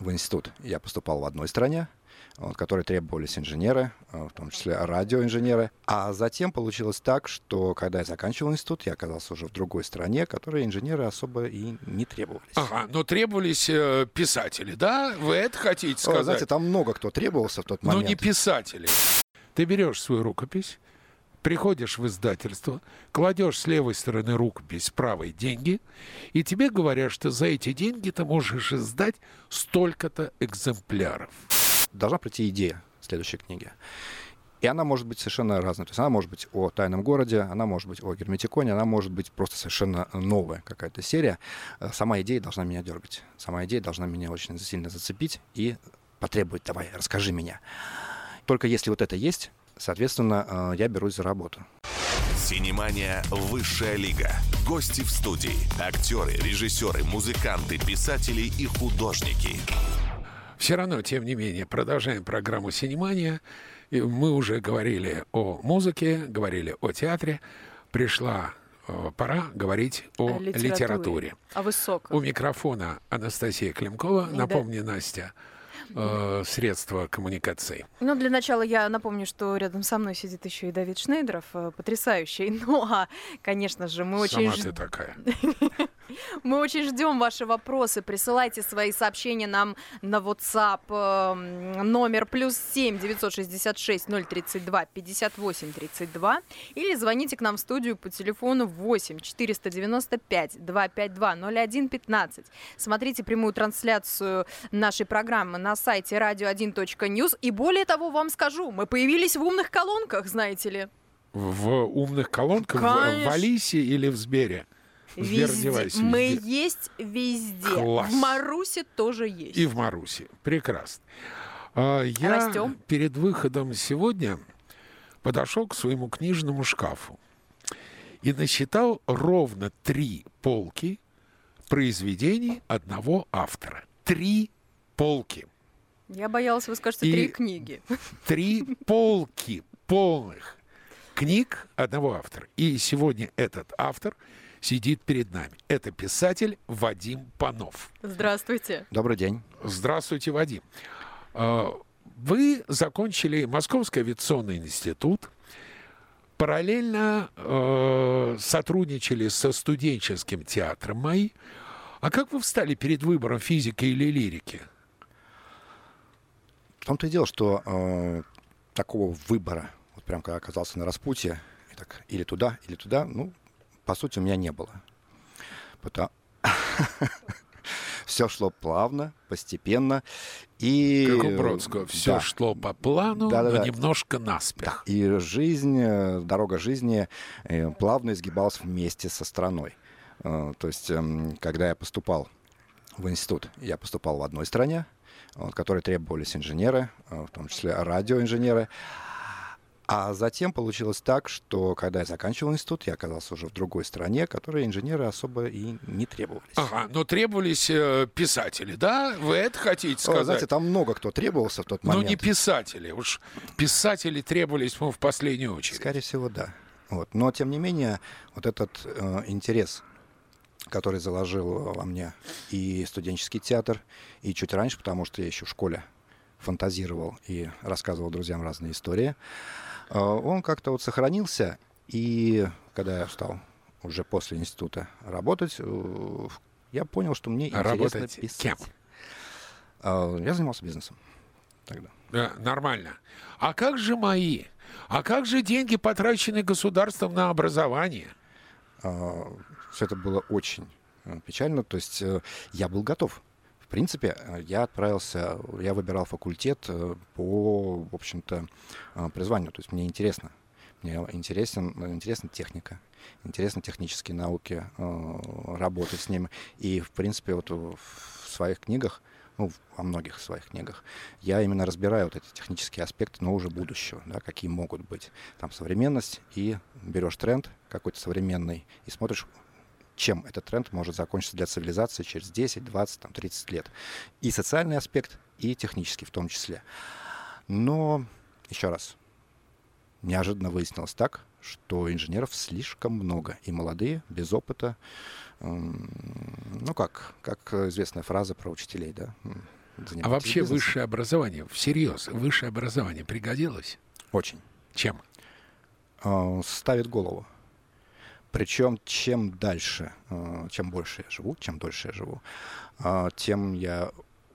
в институт. Я поступал в одной стране, вот, которые требовались инженеры, э, в том числе радиоинженеры. А затем получилось так, что когда я заканчивал институт, я оказался уже в другой стране, которые инженеры особо и не требовались. Ага, но требовались э, писатели, да? Вы это хотите сказать? О, знаете, там много кто требовался в тот момент. Но не писатели. Ты берешь свою рукопись, приходишь в издательство, кладешь с левой стороны рукопись, с правой деньги, и тебе говорят, что за эти деньги ты можешь издать столько-то экземпляров должна прийти идея следующей книги. И она может быть совершенно разной. То есть она может быть о тайном городе, она может быть о герметиконе, она может быть просто совершенно новая какая-то серия. Э, сама идея должна меня дергать. Сама идея должна меня очень сильно зацепить и потребовать, давай, расскажи меня. Только если вот это есть, соответственно, э, я берусь за работу. Синемания «Высшая лига». Гости в студии. Актеры, режиссеры, музыканты, писатели и художники. Все равно, тем не менее, продолжаем программу «Синемания». И мы уже говорили о музыке, говорили о театре. Пришла э, пора говорить о, литературе. литературе. О высоком. У микрофона Анастасия Климкова. Напомни, да. Настя, э, средства коммуникации. Ну, для начала я напомню, что рядом со мной сидит еще и Давид Шнейдеров, э, потрясающий. Ну, а, конечно же, мы очень... Сама ты такая. Мы очень ждем ваши вопросы. Присылайте свои сообщения нам на WhatsApp эм, номер плюс 7 966 032 58 32 или звоните к нам в студию по телефону 8 495 252 01 15. Смотрите прямую трансляцию нашей программы на сайте radio1.news. И более того, вам скажу, мы появились в умных колонках, знаете ли. В умных колонках? Конечно. В Алисе или в Сбере? Везде. Мы везде. есть везде. Класс. В Марусе тоже есть. И в Марусе. Прекрасно. А, я Растем. перед выходом сегодня подошел к своему книжному шкафу и насчитал ровно три полки произведений одного автора. Три полки. Я боялась, вы скажете, и три книги. Три полки полных книг одного автора. И сегодня этот автор – сидит перед нами. Это писатель Вадим Панов. Здравствуйте. Добрый день. Здравствуйте, Вадим. А, вы закончили Московский авиационный институт, параллельно э, сотрудничали со студенческим театром МАИ. А как вы встали перед выбором физики или лирики? В том-то и дело, что э, такого выбора, вот прям когда оказался на распутье, так, или туда, или туда, ну, по сути, у меня не было. Потому... Все шло плавно, постепенно. И... Как у Бродского. Все да. шло по плану, да, да, но да. немножко наспех. Да. И жизнь, э, дорога жизни э, плавно изгибалась вместе со страной. Э, то есть, эм, когда я поступал в институт, я поступал в одной стране, в которой требовались инженеры, в том числе радиоинженеры. А затем получилось так, что когда я заканчивал институт, я оказался уже в другой стране, которые инженеры особо и не требовались. Ага, но требовались э, писатели, да? Вы это хотите сказать? О, знаете, там много кто требовался в тот момент. Ну не писатели, уж писатели требовались ну, в последнюю очередь. Скорее всего, да. Вот. Но, тем не менее, вот этот э, интерес, который заложил во мне и студенческий театр, и чуть раньше, потому что я еще в школе фантазировал и рассказывал друзьям разные истории, он как-то вот сохранился, и когда я стал уже после института работать, э, я понял, что мне интересно Работать писать. Кем? А, я занимался бизнесом тогда. Да, нормально. А как же мои? А как же деньги, потраченные государством на образование? А, Все это было очень э, печально. То есть э, я был готов. В принципе, я отправился, я выбирал факультет э, по, в общем-то, э, призванию. То есть мне интересно. Мне интересен, интересна техника, интересны технические науки, э, работать с ними. И, в принципе, вот в своих книгах, ну, во многих своих книгах, я именно разбираю вот эти технические аспекты, но уже будущего, да, какие могут быть. Там современность, и берешь тренд какой-то современный и смотришь, чем этот тренд может закончиться для цивилизации через 10, 20, там, 30 лет. И социальный аспект, и технический в том числе. Но, еще раз, неожиданно выяснилось так, что инженеров слишком много, и молодые, без опыта. Ну как, как известная фраза про учителей, да? А вообще бизнесом. высшее образование, всерьез, высшее образование пригодилось? Очень. Чем? А, ставит голову. Причем чем дальше, а, чем больше я живу, чем дольше я живу, а, тем я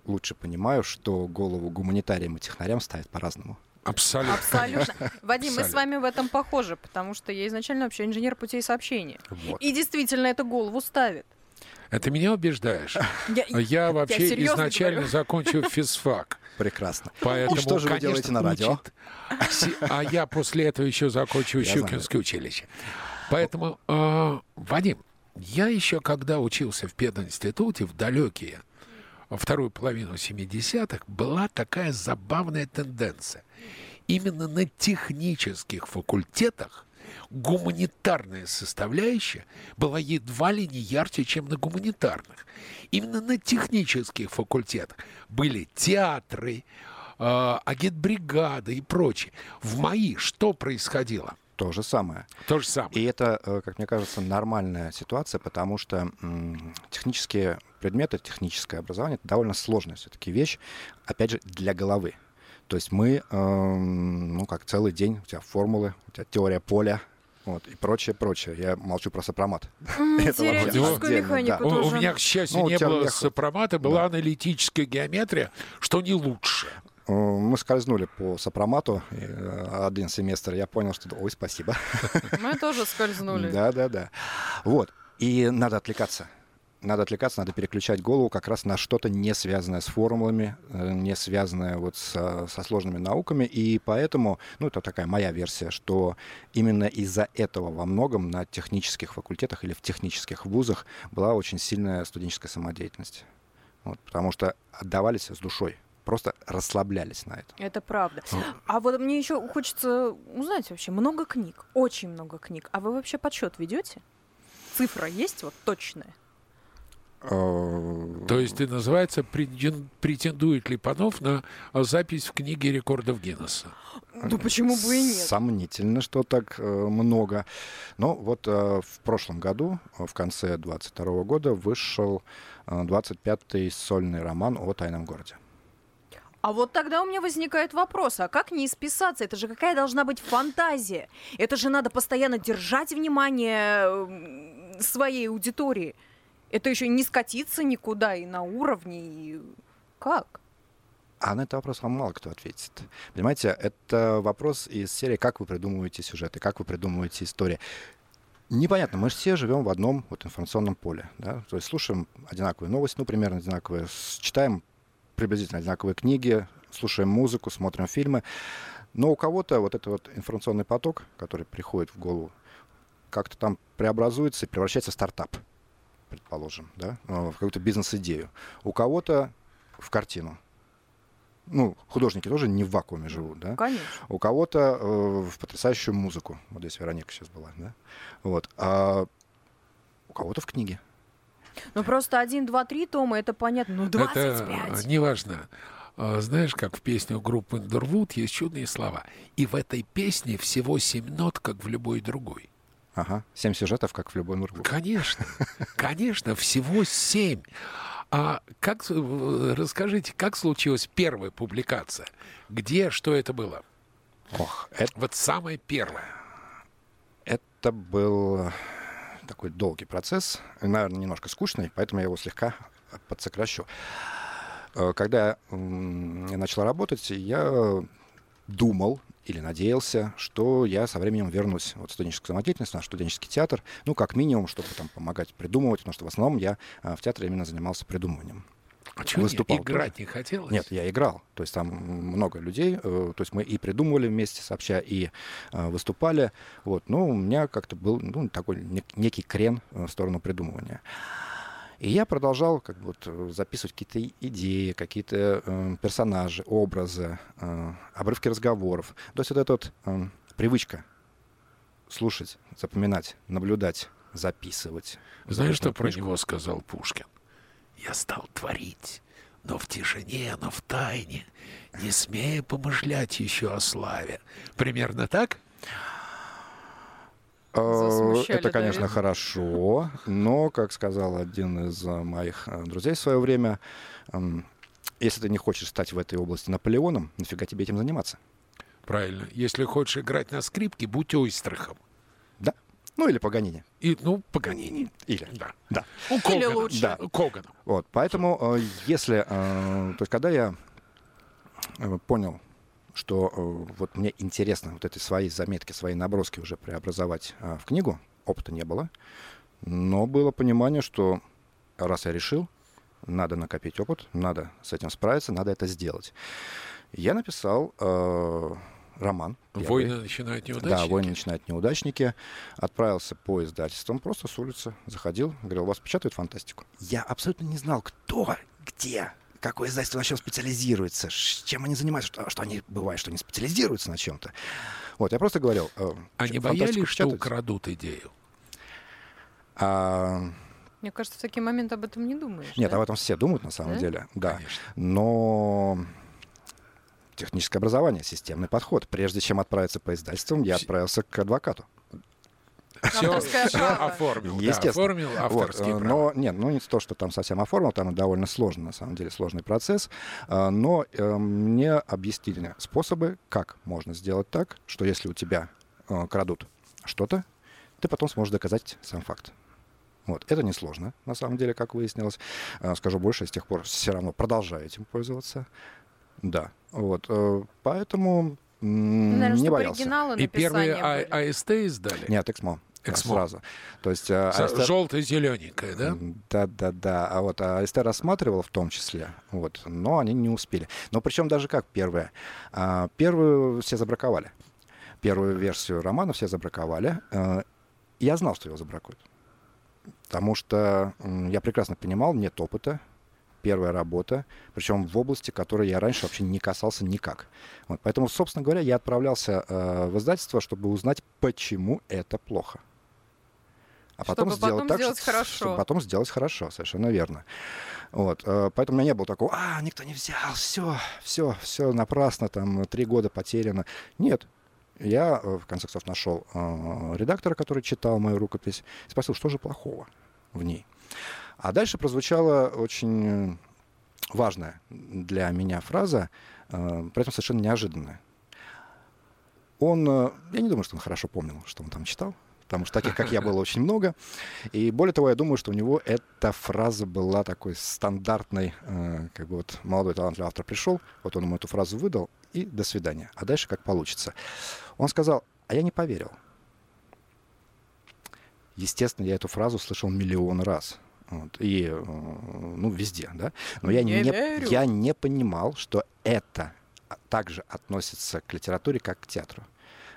лучше понимаю, что голову гуманитариям и технарям ставит по-разному. Абсолютно. Абсолютно. Вадим, Абсолютно. мы с вами в этом похожи, потому что я изначально вообще инженер путей сообщения. Вот. И действительно это голову ставит. Это меня убеждаешь? Я, я вообще я изначально говорю. закончил физфак. Прекрасно. Поэтому, И что же вы конечно, делаете на радио? Учит, а я после этого еще закончил Щукинское училище. Поэтому, э, Вадим, я еще когда учился в пединституте в далекие вторую половину 70-х, была такая забавная тенденция. Именно на технических факультетах гуманитарная составляющая была едва ли не ярче, чем на гуманитарных. Именно на технических факультетах были театры, э, агитбригады и прочее. В мои что происходило? То же самое. То же самое. И это, э, как мне кажется, нормальная ситуация, потому что технические предметы, техническое образование — это довольно сложная все-таки вещь, опять же, для головы. То есть мы, эм, ну, как целый день, у тебя формулы, у тебя теория поля, вот, и прочее, прочее. Я молчу про сопромат. Теоретическую механику У меня, к счастью, ну, не было сопромата, была аналитическая геометрия, что не лучше. Э, мы скользнули по сопромату э, один семестр. Я понял, что ой, спасибо. Мы тоже скользнули. Да, да, да. Вот. И надо отвлекаться. Надо отвлекаться, надо переключать голову как раз на что-то не связанное с формулами, э, не связанное вот со, со сложными науками. И поэтому, ну, это такая моя версия, что именно из-за этого во многом на технических факультетах или в технических вузах была очень сильная студенческая самодеятельность. Вот, потому что отдавались с душой просто расслаблялись на это. Это правда. Ну. А вот мне еще хочется узнать вообще, много книг, очень много книг. А вы вообще подсчет ведете? Цифра есть вот точная? А, То есть и называется претендует ли Панов на запись в книге рекордов Гиннесса? Ну почему бы и нет? Сомнительно, что так э, много. Но вот э, в прошлом году, в конце 22 года, вышел э, 25-й сольный роман о тайном городе. А вот тогда у меня возникает вопрос, а как не исписаться? Это же какая должна быть фантазия? Это же надо постоянно держать внимание своей аудитории. Это еще не скатиться никуда и на уровне. И... Как? А на этот вопрос вам мало кто ответит. Понимаете, это вопрос из серии «Как вы придумываете сюжеты?», «Как вы придумываете истории?». Непонятно, мы же все живем в одном вот информационном поле. Да? То есть слушаем одинаковые новости, ну, примерно одинаковые, читаем приблизительно одинаковые книги, слушаем музыку, смотрим фильмы. Но у кого-то вот этот вот информационный поток, который приходит в голову, как-то там преобразуется и превращается в стартап, предположим, да, э, в какую-то бизнес-идею. У кого-то в картину. Ну, художники тоже не в вакууме живут, да? Конечно. У кого-то э, в потрясающую музыку. Вот здесь Вероника сейчас была, да? Вот. А у кого-то в книге. Ну просто один, два, три тома, это понятно. Ну 25. Это неважно. А, знаешь, как в песне у группы Underwood есть чудные слова. И в этой песне всего семь нот, как в любой другой. Ага, семь сюжетов, как в любой другой. Конечно, конечно, всего семь. А как, расскажите, как случилась первая публикация? Где, что это было? Ох, это... Вот самое первое. Это был такой долгий процесс, наверное, немножко скучный, поэтому я его слегка подсокращу. Э, когда я начал работать, я думал или надеялся, что я со временем вернусь вот, в студенческую самодеятельность, наш студенческий театр, ну, как минимум, чтобы там помогать придумывать, потому что в основном я э, в театре именно занимался придумыванием. А что, выступал. Играть не хотелось? Нет, я играл. То есть там много людей. Э, то есть мы и придумывали вместе сообща, и э, выступали. Вот. Но у меня как-то был ну, такой некий крен в сторону придумывания. И я продолжал как бы, вот, записывать какие-то идеи, какие-то э, персонажи, образы, э, обрывки разговоров. То есть вот эта вот э, привычка слушать, запоминать, наблюдать, записывать. Знаешь, что про него сказал Пушкин? Я стал творить, но в тишине, но в тайне, не смея помышлять еще о славе. Примерно так? Э, это, конечно, хорошо, но, как сказал один из моих э, друзей в свое время, если ты не хочешь стать в этой области Наполеоном, нафига тебе этим заниматься? Правильно. Если хочешь играть на скрипке, будь ойстрахом. Ну, или Паганини. И, ну, Паганини. Или. Да. Да. У Или Когана. лучше. Да. Когана. Вот, поэтому, э, если, э, то есть, когда я э, понял, что э, вот мне интересно вот эти свои заметки, свои наброски уже преобразовать э, в книгу, опыта не было, но было понимание, что раз я решил, надо накопить опыт, надо с этим справиться, надо это сделать. Я написал э, роман. первый. Войны начинают неудачники. Да, войны начинают неудачники. Отправился по издательствам, просто с улицы заходил, говорил, у вас печатают фантастику. Я абсолютно не знал, кто, где, какое издательство на чем специализируется, чем они занимаются, что, что они бывает, что они специализируются на чем-то. Вот, я просто говорил. э, фантастику боялись, что украдут идею? А, Мне кажется, в такие моменты об этом не думаешь. нет, да? об этом все думают на самом Да? деле, да. Конечно. Но техническое образование, системный подход. Прежде чем отправиться по издательствам, я отправился к адвокату. Все, право. оформил. да, Естественно. оформил Вот, авторские э, права. но нет, ну не то, что там совсем оформил, там довольно сложно, на самом деле сложный процесс. А, Но э, мне объяснили способы, как можно сделать так, что если у тебя э, крадут что-то, ты потом сможешь доказать сам факт. Вот. Это несложно, на самом деле, как выяснилось. Э, Скажу больше, я с тех пор все равно продолжаю этим пользоваться. Да. Вот. э, Поэтому м, Наверное, не боялся. И первые А-. АСТ издали? Нет, Эксмо. Эксмо. Сразу. То есть... э, АСТ Желто-зелененькая, да? Да, да, да. А вот а АСТ рассматривал в том числе, вот, но они не успели. Но причем даже как первое. А, Первую все забраковали. Первую версию романа все забраковали. А, Я знал, что его забракуют. Потому что я прекрасно понимал, нет опыта, первая работа, причем в области, которой я раньше вообще не касался никак. Вот, поэтому, собственно говоря, я отправлялся э, в издательство, чтобы узнать, почему это плохо. А потом Чтобы сделать потом так, сделать что- хорошо. чтобы потом сделать хорошо, совершенно верно. Вот, э, поэтому у меня не было такого, а, никто не взял, все, все, все напрасно, там, три года потеряно. Нет, я, э, в конце концов, нашел э, редактора, который читал мою рукопись, и спросил, что же плохого в ней. А дальше прозвучала очень э, важная для меня фраза, э, при этом совершенно неожиданная. Он, э, я не думаю, что он хорошо помнил, что он там читал, потому что таких, как я, было очень много. И более того, я думаю, что у него эта фраза была такой стандартной, э, как бы вот молодой талантливый автор пришел, вот он ему эту фразу выдал, и до свидания. А дальше как получится. Он сказал, а я не поверил. Естественно, я эту фразу слышал миллион раз. Вот, и, э, ну, везде, да. Но я Не не, я не понимал, что это также относится к литературе, как к театру.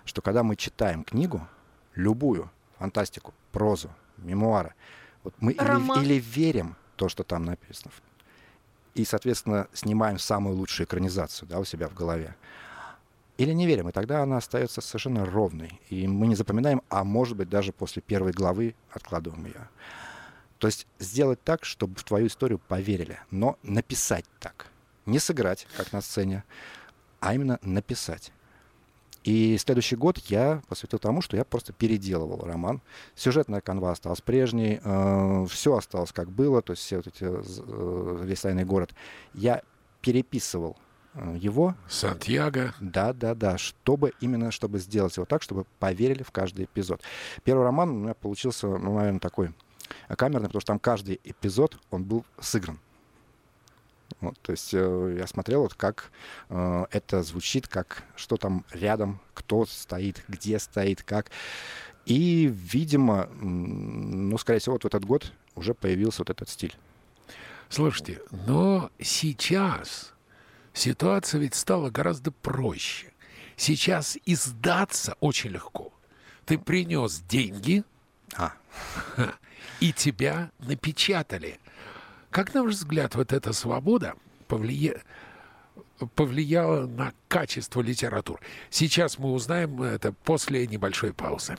Что когда мы читаем книгу, любую, фантастику, прозу, мемуары, вот мы или, или верим то, что там написано, и, соответственно, снимаем самую лучшую экранизацию да, у себя в голове, или не верим, и тогда она остается совершенно ровной. И мы не запоминаем, а может быть, даже после первой главы откладываем ее. То есть сделать так, чтобы в твою историю поверили, но написать так. Не сыграть, как на сцене, а именно написать. И следующий год я посвятил тому, что я просто переделывал роман. Сюжетная канва осталась прежней, все осталось как было, то есть все вот эти, э, весь тайный город. Я переписывал э, его, Сантьяго. да, да, да. Чтобы именно, чтобы сделать его так, чтобы поверили в каждый эпизод. Первый роман у меня получился, ну, наверное, такой э, камерный, потому что там каждый эпизод, он был сыгран. Вот, то есть э, я смотрел, вот как э, это звучит, как что там рядом, кто стоит, где стоит, как. И, видимо, ну, скорее всего, вот в этот год уже появился вот этот стиль. Слушайте, но сейчас ситуация ведь стала гораздо проще. Сейчас издаться очень легко. Ты принес деньги, А, и тебя напечатали. Как, на ваш взгляд, вот эта свобода повлия- повлияла на качество литературы? Сейчас мы узнаем это после небольшой паузы.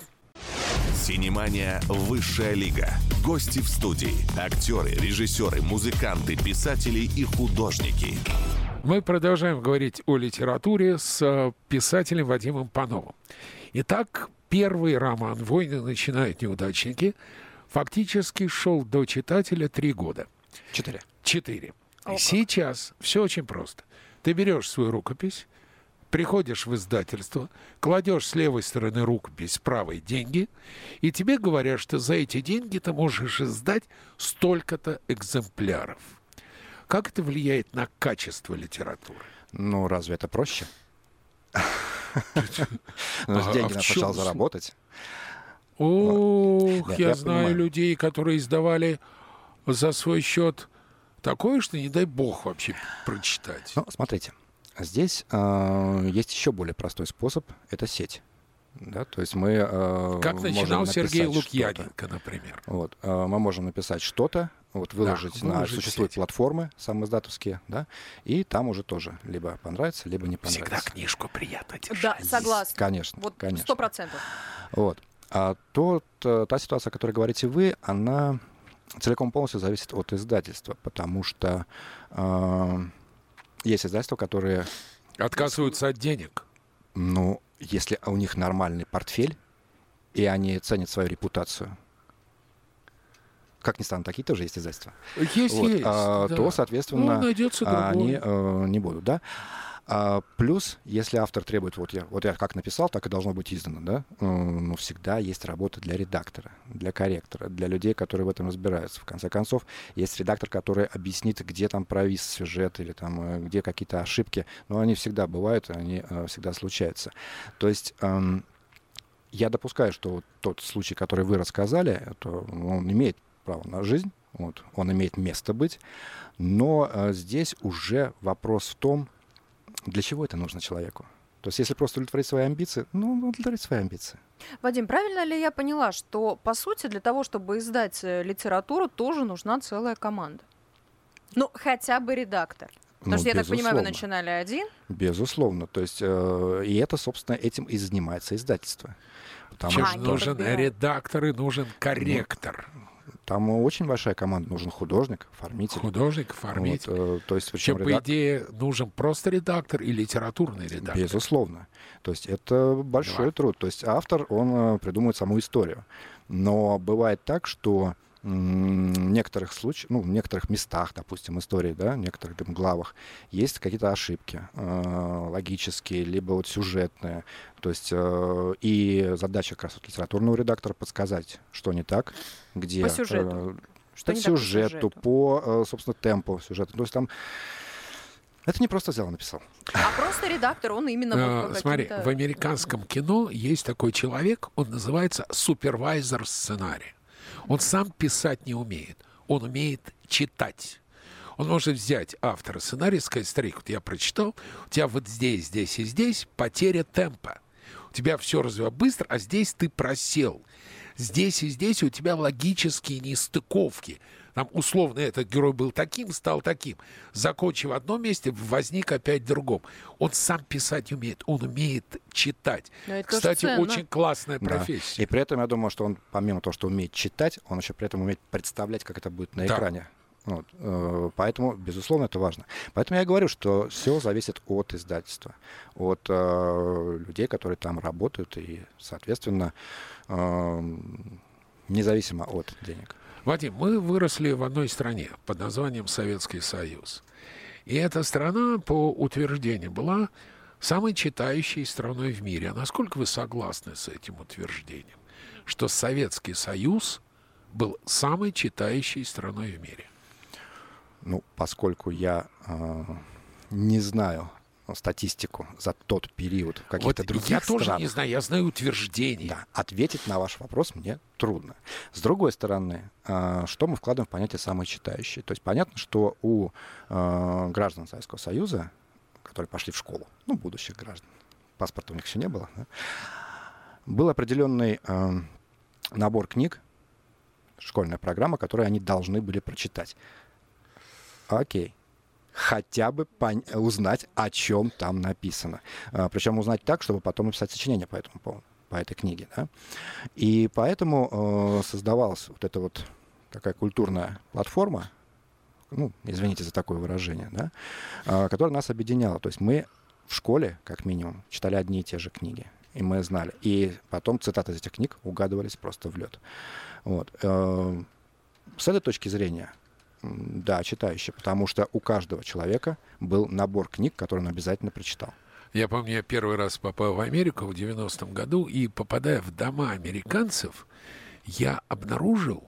Синемания «Высшая лига». Гости в студии. Актеры, режиссеры, музыканты, писатели и художники. Мы продолжаем говорить о литературе с э, писателем Вадимом Пановым. Итак, первый роман «Войны начинают неудачники» фактически шел до читателя три года. четыре. Четыре. О, Сейчас все очень просто. Ты берешь свою рукопись, приходишь в издательство, кладешь с левой стороны рукопись, с правой деньги, и тебе говорят, что за эти деньги ты можешь издать столько-то экземпляров. Как это влияет на качество литературы? Ну, разве это проще? Ну, а деньги надо сначала заработать. Ох, я знаю людей, которые издавали за свой счет такое, что не дай бог вообще прочитать. Ну, смотрите, здесь э, есть еще более простой способ. Это сеть. Да, то есть мы э, как начинал Сергей Лукьяненко, например. Вот, э, мы можем написать что-то, вот выложить да, на существуют сеть. платформы самоиздатовские, да, и там уже тоже либо понравится, либо не понравится. Всегда книжку приятно держать. Да, согласна. Конечно, вот конечно. Сто процентов. Вот. А тот, э, та ситуация, о которой говорите вы, она целиком полностью зависит от издательства, потому что э, есть издательства, которые... Отказываются от денег. Ну, если у них нормальный портфель, и они ценят свою репутацию, как ни странно, такие тоже есть издательства. Есть, вот, есть. А, да. То, соответственно, ну, они э, не будут, да. А, плюс, если автор требует, вот я, вот я как написал, так и должно быть издано, да, ну, всегда есть работа для редактора, для корректора, для людей, которые в этом разбираются. В конце концов, есть редактор, который объяснит, где там провис сюжет или там, э, где какие-то ошибки, но они всегда бывают, они э, всегда случаются. То есть эм, я допускаю, что тот случай, который вы рассказали, это, он имеет право на жизнь, вот, он имеет место быть, но э, здесь уже вопрос в том, для чего это нужно человеку? То есть, если просто удовлетворить свои амбиции, ну, удовлетворить свои амбиции. Вадим, правильно ли я поняла, что, по сути, для того, чтобы издать э, литературу, тоже нужна целая команда? Ну, хотя бы редактор. Потому ну, что, я безусловно. так понимаю, вы начинали один? Безусловно. То есть, э, и это, собственно, этим и занимается издательство. Потому Чем что нужен редактор и нужен корректор. Ну, там очень большая команда. Нужен художник, оформитель. Художник, оформитель. Вот, э, то есть, Чем, редак... по идее, нужен просто редактор и литературный редактор. Безусловно. То есть это большой да. труд. То есть автор, он э, придумывает саму историю. Но бывает так, что некоторых случаях, ну, в некоторых местах, допустим, истории, да, в некоторых там, главах есть какие-то ошибки э, логические, либо вот сюжетные. То есть э, и задача как раз вот литературного редактора подсказать, что не так, где... По сюжету. Э, что по сюжету, по, сюжету. по, э, собственно, темпу сюжета. То есть там это не просто взял и написал. А просто редактор, он именно... Вот Смотри, в американском кино есть такой человек, он называется супервайзер сценария. Он сам писать не умеет, он умеет читать. Он может взять автора сценария и сказать, старик, вот я прочитал, у тебя вот здесь, здесь и здесь потеря темпа. У тебя все развивается быстро, а здесь ты просел. Здесь и здесь у тебя логические нестыковки. Там условно этот герой был таким, стал таким. Закончив в одном месте, возник опять в другом. Он сам писать умеет, он умеет читать. Кстати, очень классная профессия. Да. И при этом я думаю, что он, помимо того, что умеет читать, он еще при этом умеет представлять, как это будет на да. экране. Вот. Э, поэтому, безусловно, это важно. Поэтому я говорю, что все зависит от издательства, от э, людей, которые там работают, и, соответственно, э, независимо от денег. Вадим, мы выросли в одной стране под названием Советский Союз. И эта страна, по утверждению, была самой читающей страной в мире. А насколько вы согласны с этим утверждением, что Советский Союз был самой читающей страной в мире? Ну, поскольку я э, не знаю статистику за тот период в каких-то вот других я странах. тоже не знаю, я знаю утверждение. Да, ответить на ваш вопрос мне трудно. С другой стороны, а, что мы вкладываем в понятие «самые читающие»? То есть понятно, что у а, граждан Советского Союза, которые пошли в школу, ну, будущих граждан, паспорта у них еще не было, да, был определенный а, набор книг, школьная программа, которую они должны были прочитать. Окей хотя бы узнать, о чем там написано. А, причем узнать так, чтобы потом написать сочинение по этому поводу, по этой книге. Да? И поэтому э, создавалась вот эта вот такая культурная платформа, ну, извините за такое выражение, да, э, которая нас объединяла. То есть мы в школе, как минимум, читали одни и те же книги. И мы знали. И потом цитаты из этих книг угадывались просто в лед. Вот. Э, с этой точки зрения Да, читающий, потому что у каждого человека был набор книг, который он обязательно прочитал. Я помню, я первый раз попал в Америку в 90-м году, и попадая в дома американцев, я обнаружил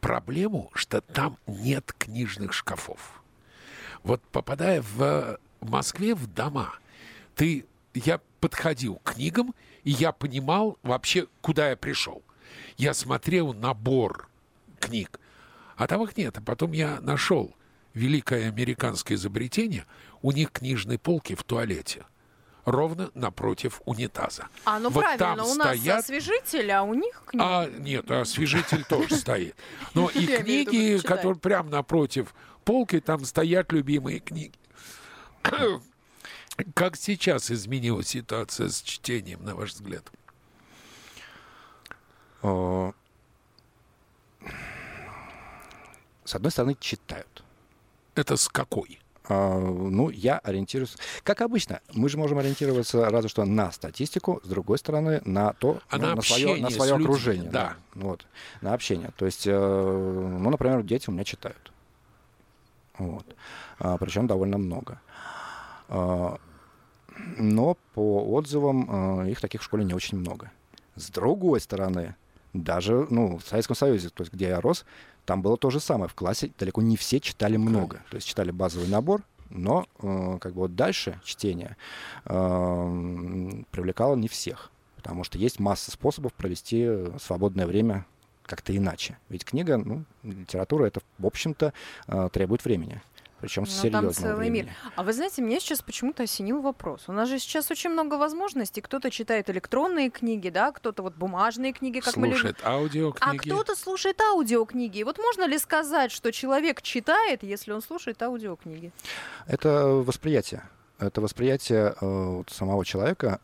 проблему, что там нет книжных шкафов. Вот попадая в Москве в дома, ты, я подходил к книгам, и я понимал вообще, куда я пришел. Я смотрел набор книг, а там их нет. А потом я нашел великое американское изобретение, у них книжные полки в туалете – ровно напротив унитаза. А, ну вот правильно, там у нас стоят... освежитель, а у них книги. А, нет, освежитель тоже стоит. Но и книги, которые прямо напротив полки, там стоят любимые книги. Как сейчас изменилась ситуация с чтением, на ваш взгляд? С одной стороны, читают. Это с какой? А, ну, я ориентируюсь... Как обычно, мы же можем ориентироваться разве что на статистику, с другой стороны, на то, а ну, на, на свое, на свое людьми, окружение. Да. да. Вот, на общение. То есть, э, ну, например, дети у меня читают. Вот. А, причем довольно много. А, но по отзывам э, их таких в школе не очень много. С другой стороны, даже ну, в Советском Союзе, то есть где я рос, там было то же самое. В классе далеко не все читали много. То есть читали базовый набор, но э, как бы вот дальше чтение э, привлекало не всех. Потому что есть масса способов провести свободное время как-то иначе. Ведь книга, ну, литература, это, в общем-то, э, требует времени. Причем ну, серьезного там целый времени. мир. А вы знаете, меня сейчас почему-то осенил вопрос. У нас же сейчас очень много возможностей. Кто-то читает электронные книги, да, кто-то вот бумажные книги, как слушает мы любим. аудиокниги. А кто-то слушает аудиокниги. И вот можно ли сказать, что человек читает, если он слушает аудиокниги? Это восприятие это восприятие э, вот, самого человека,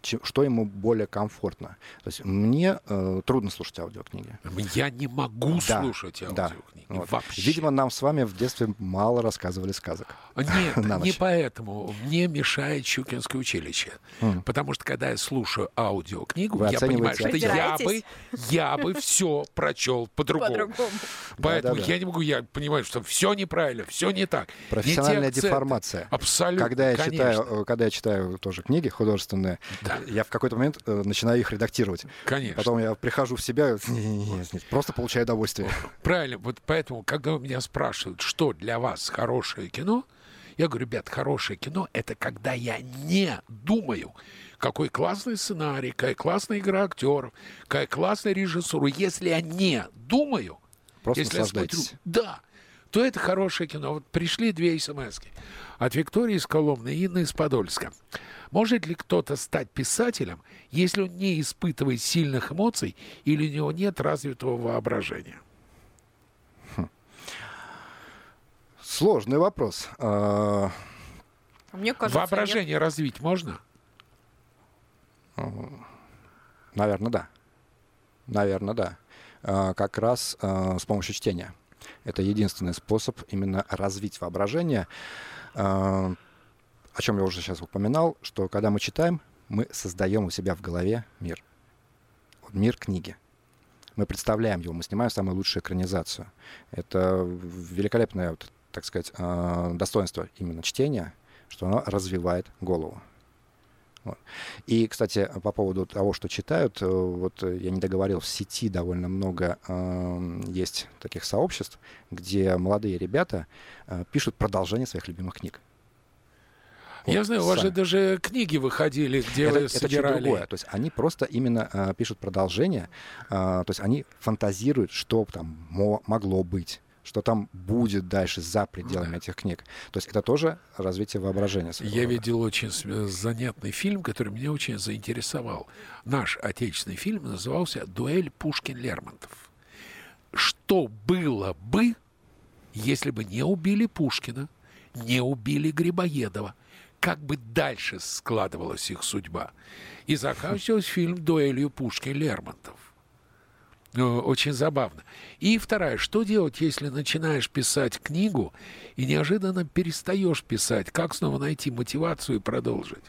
че, что ему более комфортно. То есть мне э, трудно слушать аудиокниги. Я не могу да, слушать аудиокниги. Да, вот. Вообще. Видимо, нам с вами в детстве мало рассказывали сказок. Нет, не поэтому. Мне мешает Щукинское училище. Mm. Потому что когда я слушаю аудиокнигу, Вы я понимаю, что я бы, я бы все прочел по-другому. По Поэтому да, да, да. я не могу, я понимаю, что все неправильно, все не так. Профессиональная деформация. Абсолютно когда я читаю, э, когда я читаю тоже книги художественные, да. я в какой-то момент э, начинаю их редактировать. Конечно. Потом я прихожу в себя, нет, нет, просто получаю удовольствие. Правильно. Вот поэтому, когда меня спрашивают, что для вас хорошее кино, я говорю, ребят, хорошее кино — это когда я не думаю, какой классный сценарий, какая классная игра актеров, какая классная режиссура. Если я не думаю, Просто если я смотрю, да, то это хорошее кино. Вот пришли две смс -ки от Виктории из Коломны и Инны из Подольска. Может ли кто-то стать писателем, если он не испытывает сильных эмоций или у него нет развитого воображения? Хм. Сложный вопрос. А... Мне кажется, Воображение нет. развить можно? Наверное, да. Наверное, да. А, как раз а, с помощью чтения. Это единственный способ именно развить воображение. А, о чем я уже сейчас упоминал, что когда мы читаем, мы создаем у себя в голове мир. Мир книги. Мы представляем его, мы снимаем самую лучшую экранизацию. Это великолепное, так сказать, а, достоинство именно чтения, что оно развивает голову. Вот. И, кстати, по поводу того, что читают, э, вот я не договорил, в сети довольно много э, есть таких сообществ, где молодые ребята э, пишут продолжение своих любимых книг. Вот, я знаю, у вас же даже книги выходили, где это, вы собирали. Это другое. То есть они просто именно э, пишут продолжение, э, то есть они фантазируют, что там могло быть что там будет дальше за пределами этих книг. То есть это тоже развитие воображения. Я видел очень занятный фильм, который меня очень заинтересовал. Наш отечественный фильм назывался «Дуэль Пушкин-Лермонтов». Что было бы, если бы не убили Пушкина, не убили Грибоедова? Как бы дальше складывалась их судьба? И заканчивался фильм «Дуэлью Пушкин-Лермонтов». Э, очень забавно. И вторая, что делать, если начинаешь писать книгу и неожиданно перестаешь писать? Как снова найти мотивацию и продолжить?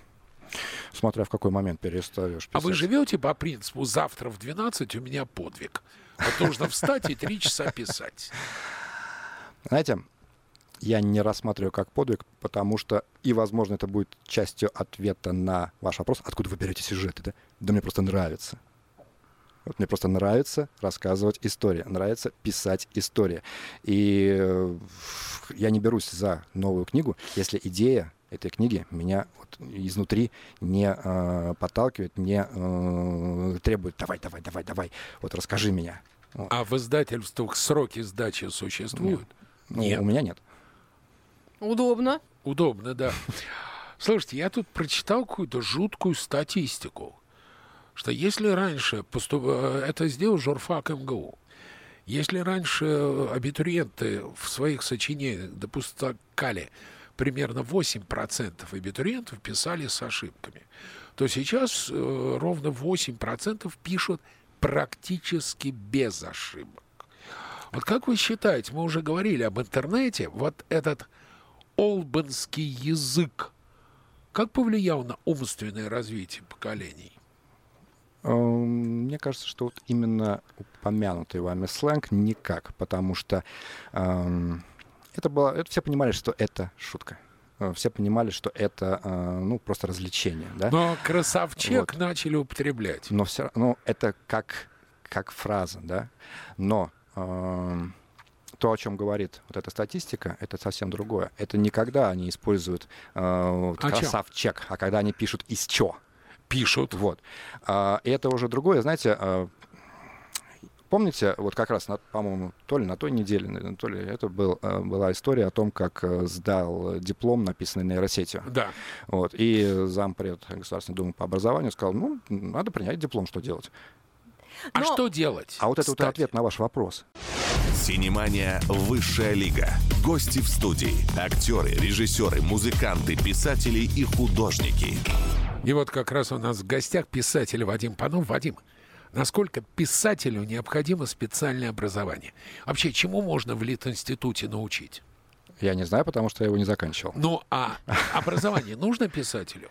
Смотря в какой момент перестаешь писать. А вы живете по принципу «завтра в 12 у меня подвиг». Вот нужно встать и три часа писать. Знаете, я не рассматриваю как подвиг, потому что, и, возможно, это будет частью ответа на ваш вопрос, откуда вы берете сюжеты, да? Да мне просто нравится. Вот мне просто нравится рассказывать истории, нравится писать истории. И э, я не берусь за новую книгу, если идея этой книги меня вот изнутри не э, подталкивает, не э, требует «давай, давай, давай, давай, вот расскажи меня». Вот. А в издательствах сроки сдачи существуют? Нет. нет. У меня нет. Удобно. Удобно, да. Слушайте, я тут прочитал какую-то жуткую статистику, что если раньше поступ... Э, это сделал журфак МГУ, если раньше абитуриенты в своих сочинениях допускали примерно 8% абитуриентов писали с ошибками, то сейчас э, ровно 8% пишут практически без ошибок. Вот как вы считаете, мы уже говорили об интернете, вот этот олбанский язык, как повлиял на умственное развитие поколений? Эм, мне кажется, что вот именно упомянутый вами сленг никак, потому что эм, это было, это все понимали, что это шутка. Э, все понимали, что это э, ну просто развлечение, да. Но красавчик вот. начали употреблять. Но все, ну это как как фраза, да. Но э, то, о чем говорит вот эта статистика, это совсем другое. Это не когда они используют э, красавчик, а когда они пишут из чё. Пишут. Вот. А, и это уже другое, знаете, а, помните, вот как раз, по-моему, то ли на той неделе, то ли это был, а, была история о том, как а, сдал диплом, написанный нейросетью. Да. Вот. И зампред Государственной Думы по образованию сказал, ну, надо принять диплом, что делать. А Но... что делать? А вот это вот ответ на ваш вопрос. Синемания «Высшая лига». Гости в студии. Актеры, режиссеры, музыканты, писатели и художники. И вот как раз у нас в гостях писатель Вадим Панов. Вадим, насколько писателю необходимо специальное образование? Вообще, чему можно в Лит-институте научить? Я не знаю, потому что я его не заканчивал. Ну, а образование нужно писателю?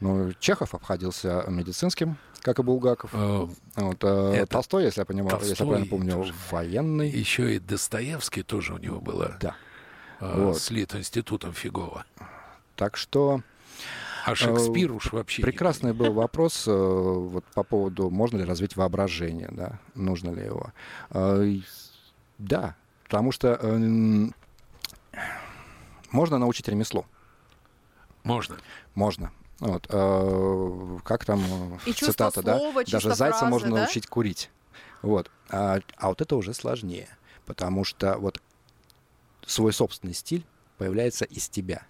Ну, Чехов обходился медицинским, как и Булгаков. Э, вот, э, Толстой, если я понимаю, если я правильно помню, военный. Еще и Достоевский тоже у него было. Да. Э, вот. Слит институтом фигово. Так что... А Шекспир уж вообще... Прекрасный был вопрос вот по поводу, можно ли развить воображение, да, нужно ли его. Да, потому что можно научить ремеслу. Можно. Можно. Вот, э, как там э, и цитата, слова, да? Даже зайца фразы, можно да? научить курить. Вот. А, а вот это уже сложнее, потому что вот свой собственный стиль появляется из тебя.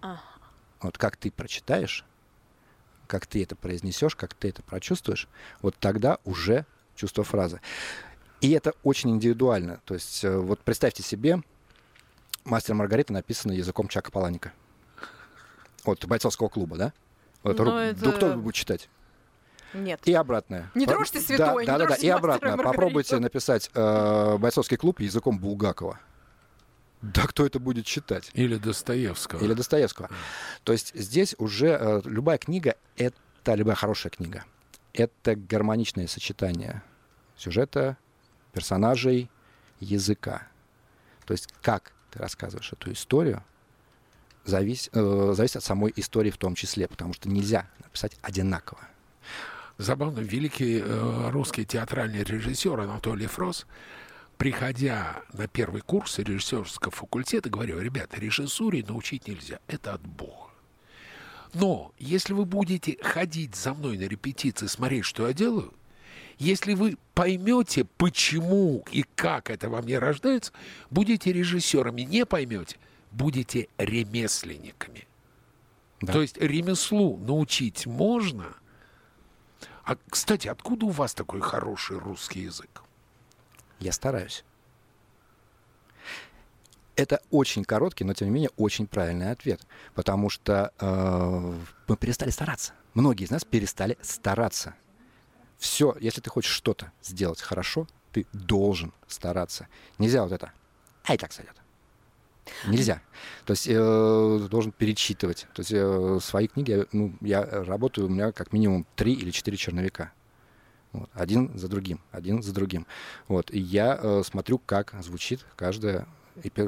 Ага. Вот как ты прочитаешь, как ты это произнесешь, как ты это прочувствуешь, вот тогда уже чувство фразы. И это очень индивидуально. То есть э, вот представьте себе, «Мастер Маргарита» написано языком Чака Паланика от бойцовского клуба, да? Вот, ру... это... Ну, кто будет читать? Нет. И обратное. Не дрожь ты святой, да, не да, да, да. И обратно. Попробуйте написать э, бойцовский клуб языком Булгакова. Да кто это будет читать? Или Достоевского. Или Достоевского. То есть здесь уже э, любая книга — это любая хорошая книга. Это гармоничное сочетание сюжета, персонажей, языка. То есть как ты рассказываешь эту историю, зависит, э, зависит от самой истории в том числе, потому что нельзя написать одинаково. Забавно, великий э, русский театральный режиссер Анатолий Фрос, приходя на первый курс режиссерского факультета, говорил, ребята, режиссуре научить нельзя, это от Бога. Но если вы будете ходить за мной на репетиции, смотреть, что я делаю, если вы поймете, почему и как это во мне рождается, будете режиссерами. Не поймете, будете ремесленниками. Да. То есть ремеслу научить можно. А, кстати, откуда у вас такой хороший русский язык? Я стараюсь. Это очень короткий, но тем не менее очень правильный ответ, потому что э, мы перестали стараться. Многие из нас перестали стараться. Все, если ты хочешь что-то сделать хорошо, ты должен стараться. Нельзя вот это. Ай, так сойдет. Нельзя. То есть э, должен перечитывать. То есть э, свои книги, ну, я работаю, у меня как минимум три или четыре черновика. Вот, один за другим, один за другим. Вот, и я э, смотрю, как звучит каждое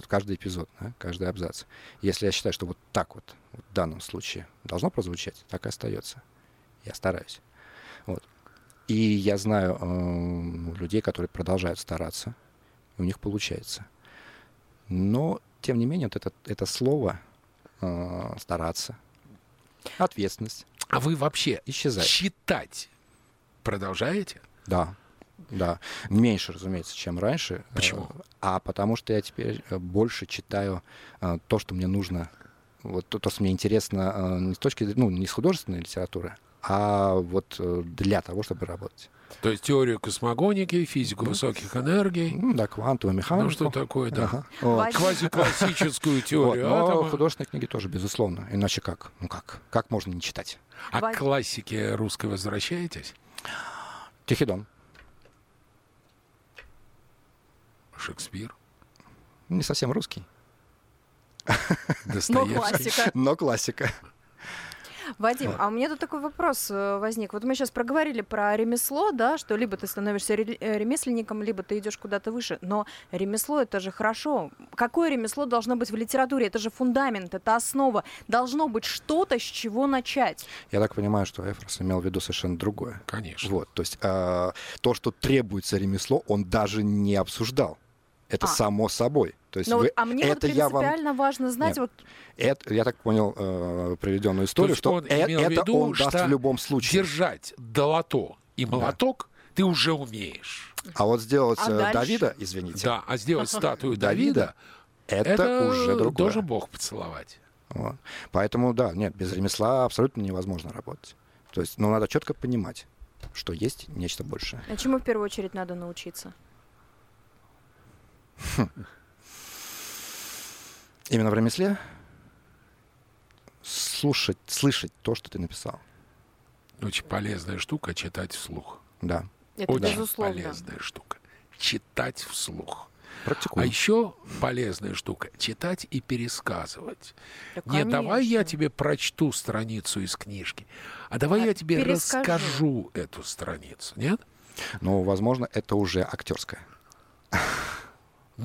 каждый эпизод, да, каждый абзац. Если я считаю, что вот так вот, в данном случае должно прозвучать, так и остается. Я стараюсь. Вот. И я знаю э, людей, которые продолжают стараться, и у них получается. Но, тем не менее, вот это, это слово э, стараться, ответственность. А вы вообще исчезает. читать продолжаете? Да. Да, меньше, разумеется, чем раньше. Почему? А потому что я теперь э, больше читаю э, то, что мне нужно, вот то, что мне интересно э, не с точки, ну, не с художественной литературы, а вот для того, чтобы работать. То есть теорию космогоники, физику высоких энергий. Ну, да, квантовую механику. Ну, что такое, да. Ага. Вот. Квазиклассическую теорию вот, но атома. художественные книги тоже, безусловно. Иначе как? Ну как? Как можно не читать? А к классике русской возвращаетесь? Тихий дон. Шекспир? Не совсем русский. Но классика. Но классика. Вадим, а у меня тут такой вопрос э, возник. Вот мы сейчас проговорили про ремесло, да, что либо ты становишься э, ремесленником, либо ты идешь куда-то выше. Но ремесло это же хорошо. Какое ремесло должно быть в литературе? Это же фундамент, это основа. Должно быть что-то, с чего начать. Я так понимаю, что Эфрос имел в виду совершенно другое. Конечно. Вот, то есть э, то, что требуется ремесло, он даже не обсуждал. Это а. само собой. То есть Но вы, вот, а мне это вот принципиально вам... важно знать. Нет, вот... это, я так понял э, приведенную историю, что он э, это виду, он даст в любом случае. Держать долото и молоток да. ты уже умеешь. А вот сделать а э, Давида, извините. Да, а сделать статую Давида, это, это уже другое. Должен Бог поцеловать. Вот. Поэтому, да, нет, без ремесла абсолютно невозможно работать. То есть, ну, надо четко понимать, что есть нечто большее. А чему в первую очередь надо научиться? Именно в ремесле слушать, слышать то, что ты написал. Очень полезная штука читать вслух. Да. Это Очень безусловно. полезная штука. Читать вслух. Практикуем. А еще полезная штука читать и пересказывать. Да, Не давай я тебе прочту страницу из книжки, а давай а я тебе перескажу. расскажу эту страницу, нет? Ну, возможно, это уже актерская.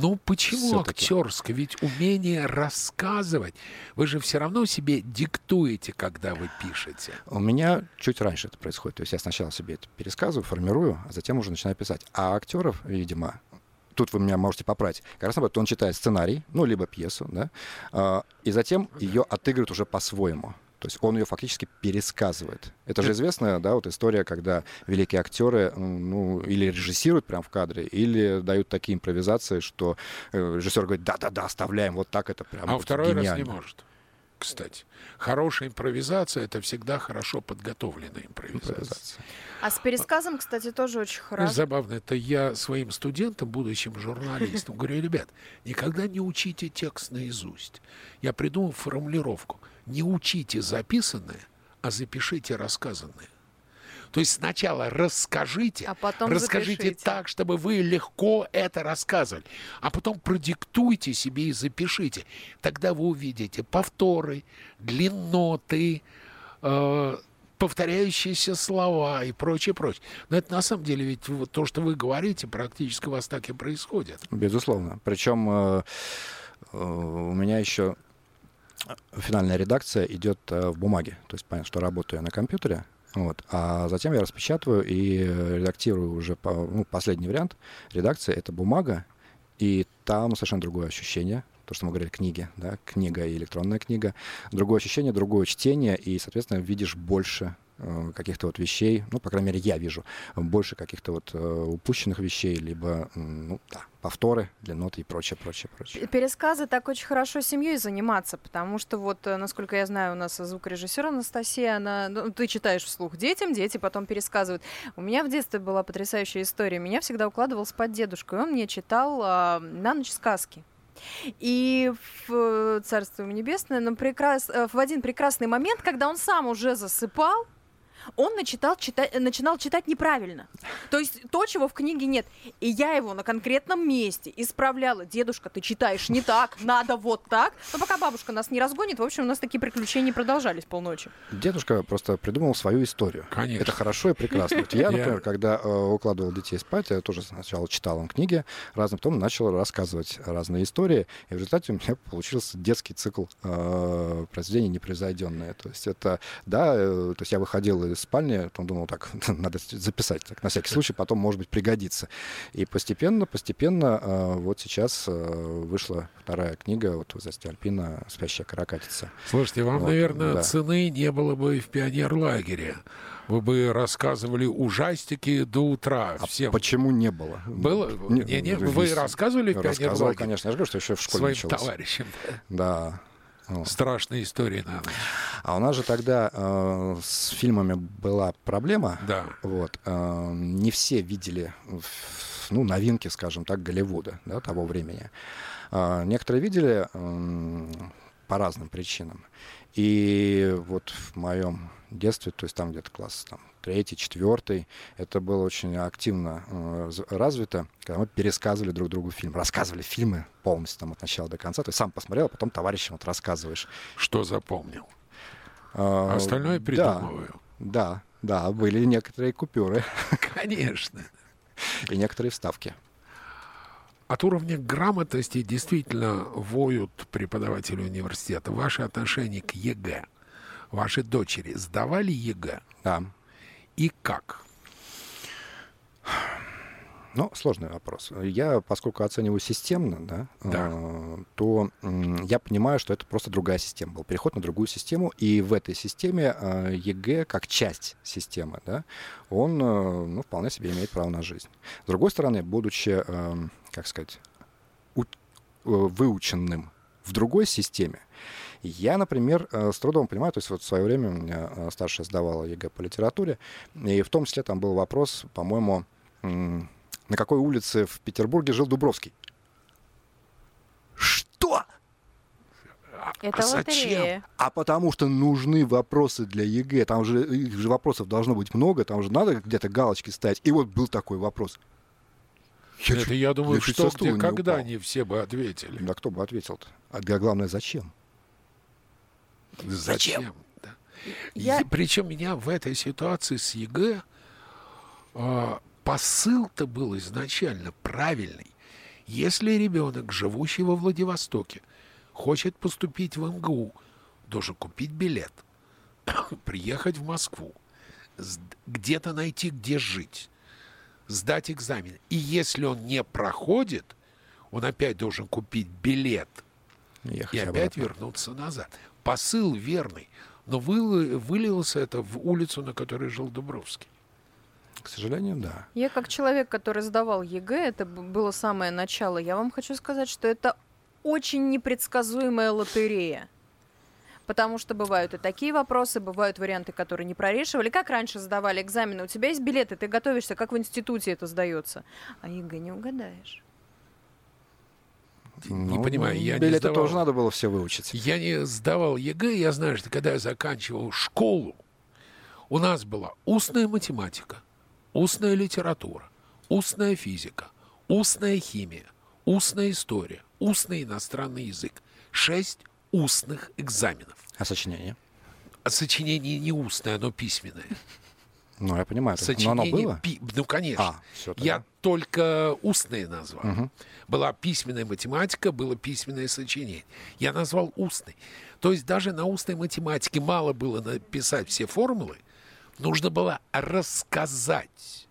Ну почему актерское? Ведь умение рассказывать, вы же все равно себе диктуете, когда вы пишете. У меня чуть раньше это происходит. То есть я сначала себе это пересказываю, формирую, а затем уже начинаю писать. А актеров, видимо, тут вы меня можете поправить. Как раз наоборот, он читает сценарий, ну, либо пьесу, да, а, и затем ее отыгрывает уже по-своему. То есть он ее фактически пересказывает. Это же известная, да, вот история, когда великие актеры, ну, или режиссируют прямо в кадре, или дают такие импровизации, что э, режиссер говорит, да-да-да, оставляем, вот так это прямо. А вот второй гениально. раз не может. Кстати, хорошая импровизация это всегда хорошо подготовленная импровизация. импровизация. А с пересказом, кстати, тоже очень хорошо. Забавно, это я своим студентам, будущим журналистам, говорю, ребят, никогда не учите текст наизусть. Я придумал формулировку – не учите записанное, а запишите рассказанное. То есть сначала расскажите, а потом расскажите запишите. так, чтобы вы легко это рассказывали, а потом продиктуйте себе и запишите. Тогда вы увидите повторы, длинноты, э, повторяющиеся слова и прочее, прочее. Но это на самом деле ведь вот то, что вы говорите, практически у вас так и происходит. Безусловно. Причем э, э, у меня еще финальная редакция идет э, в бумаге. То есть понятно, что работаю я на компьютере, вот. А затем я распечатываю и редактирую уже по, ну, последний вариант редакции. Это бумага, и там совершенно другое ощущение. То, что мы говорили, книги, да, книга и электронная книга. Другое ощущение, другое чтение, и, соответственно, видишь больше каких-то вот вещей, ну, по крайней мере, я вижу больше каких-то вот э, упущенных вещей, либо, ну, да, повторы для ноты и прочее, прочее, прочее. Пересказы так очень хорошо семьей заниматься, потому что вот, э, насколько я знаю, у нас звукорежиссер Анастасия, она, ну, ты читаешь вслух детям, дети потом пересказывают. У меня в детстве была потрясающая история. Меня всегда укладывал спать дедушка, он мне читал э, на ночь сказки. И в Царство Небесное, но прекрас... в один прекрасный момент, когда он сам уже засыпал, он начитал, читать, начинал читать неправильно. То есть то, чего в книге нет. И я его на конкретном месте исправляла. Дедушка, ты читаешь не так, надо вот так. Но пока бабушка нас не разгонит, в общем, у нас такие приключения продолжались полночи. Дедушка просто придумал свою историю. Конечно. Это хорошо и прекрасно. Я, например, когда э, укладывал детей спать, я тоже сначала читал им книги разные, потом начал рассказывать разные истории. И в результате у меня получился детский цикл э, произведений непревзойденные. То есть это, да, э, то есть я выходил из спальни, потом думал, так, надо записать, так, на всякий случай, потом, может быть, пригодится. И постепенно, постепенно э, вот сейчас э, вышла вторая книга вот в «Засти Альпина» «Спящая каракатица». Слушайте, вам, вот, наверное, да. цены не было бы в пионерлагере вы бы рассказывали ужастики до утра а всем. почему не было? Было? Не, не, не вы рассказывали в Рассказывал, конечно. Я же говорю, что еще в школе Своим началось. товарищам. Да. Страшные истории на А у нас же тогда э, с фильмами была проблема. Да. Вот. Э, не все видели ну, новинки, скажем так, Голливуда да, того времени. Э, некоторые видели э, по разным причинам. И вот в моем детстве, то есть там где-то класс там, третий, четвертый, это было очень активно э, развито, когда мы пересказывали друг другу фильм, рассказывали фильмы полностью там от начала до конца, то есть сам посмотрел, а потом товарищам вот рассказываешь. Что запомнил? А, Остальное придумываю. Да, да, да, были некоторые купюры. Конечно. И некоторые вставки. От уровня грамотности действительно воют преподаватели университета. Ваши отношения к ЕГЭ – Ваши дочери сдавали ЕГЭ? Да. И как? Ну, сложный вопрос. Я, поскольку оцениваю системно, да, да. Э, то э, я понимаю, что это просто другая система. Был переход на другую систему, и в этой системе э, ЕГЭ, как часть системы, да, он э, ну, вполне себе имеет право на жизнь. С другой стороны, будучи, э, как сказать, у, э, выученным в другой системе, я, например, э, с трудом понимаю, то есть вот в свое время у меня э, старшая сдавала ЕГЭ по литературе, и в том числе там был вопрос, по-моему, на какой улице в Петербурге жил Дубровский. Что? Это а зачем? А потому что нужны вопросы для ЕГЭ. Там же, их же вопросов должно быть много, там же надо где-то галочки ставить. И вот был такой вопрос. Я Это, чуть, я думаю, я что, где, не когда упал. они все бы ответили. Да кто бы ответил-то? А главное, зачем? Зачем? Да. Я... Причем меня в этой ситуации с ЕГЭ э, посыл-то был изначально правильный. Если ребенок, живущий во Владивостоке, хочет поступить в МГУ, должен купить билет, приехать в Москву, где-то найти, где жить, сдать экзамен. И если он не проходит, он опять должен купить билет Ехать и опять обратно. вернуться назад посыл верный, но вылилось это в улицу, на которой жил Дубровский. К сожалению, да. Я как человек, который сдавал ЕГЭ, это было самое начало, я вам хочу сказать, что это очень непредсказуемая лотерея. Потому что бывают и такие вопросы, бывают варианты, которые не прорешивали. Как раньше сдавали экзамены? У тебя есть билеты, ты готовишься, как в институте это сдается. А ЕГЭ не угадаешь. Ну, не понимаю, я не сдавал. тоже надо было все выучить. Я не сдавал ЕГЭ, я знаю, что когда я заканчивал школу, у нас была устная математика, устная литература, устная физика, устная химия, устная история, устный иностранный язык. Шесть устных экзаменов. А сочинение? А сочинение не устное, оно письменное. Ну, я понимаю. Сочинение, Но оно было? Пи... Ну, конечно. А, все я только устные назвал. Угу. Была письменная математика, было письменное сочинение. Я назвал устный. То есть даже на устной математике мало было написать все формулы, нужно было рассказать,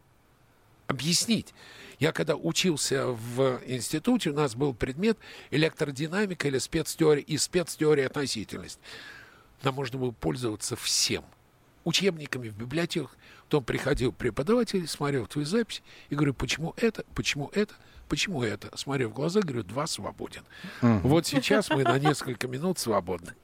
объяснить. Я когда учился в институте, у нас был предмет электродинамика или спецтеория и спецтеория относительности. Нам можно было пользоваться всем учебниками в библиотеках. Потом приходил преподаватель, смотрел твою запись и говорю, почему это, почему это, почему это. Смотрю в глаза, говорю, два свободен. Угу. Вот сейчас мы на несколько минут свободны.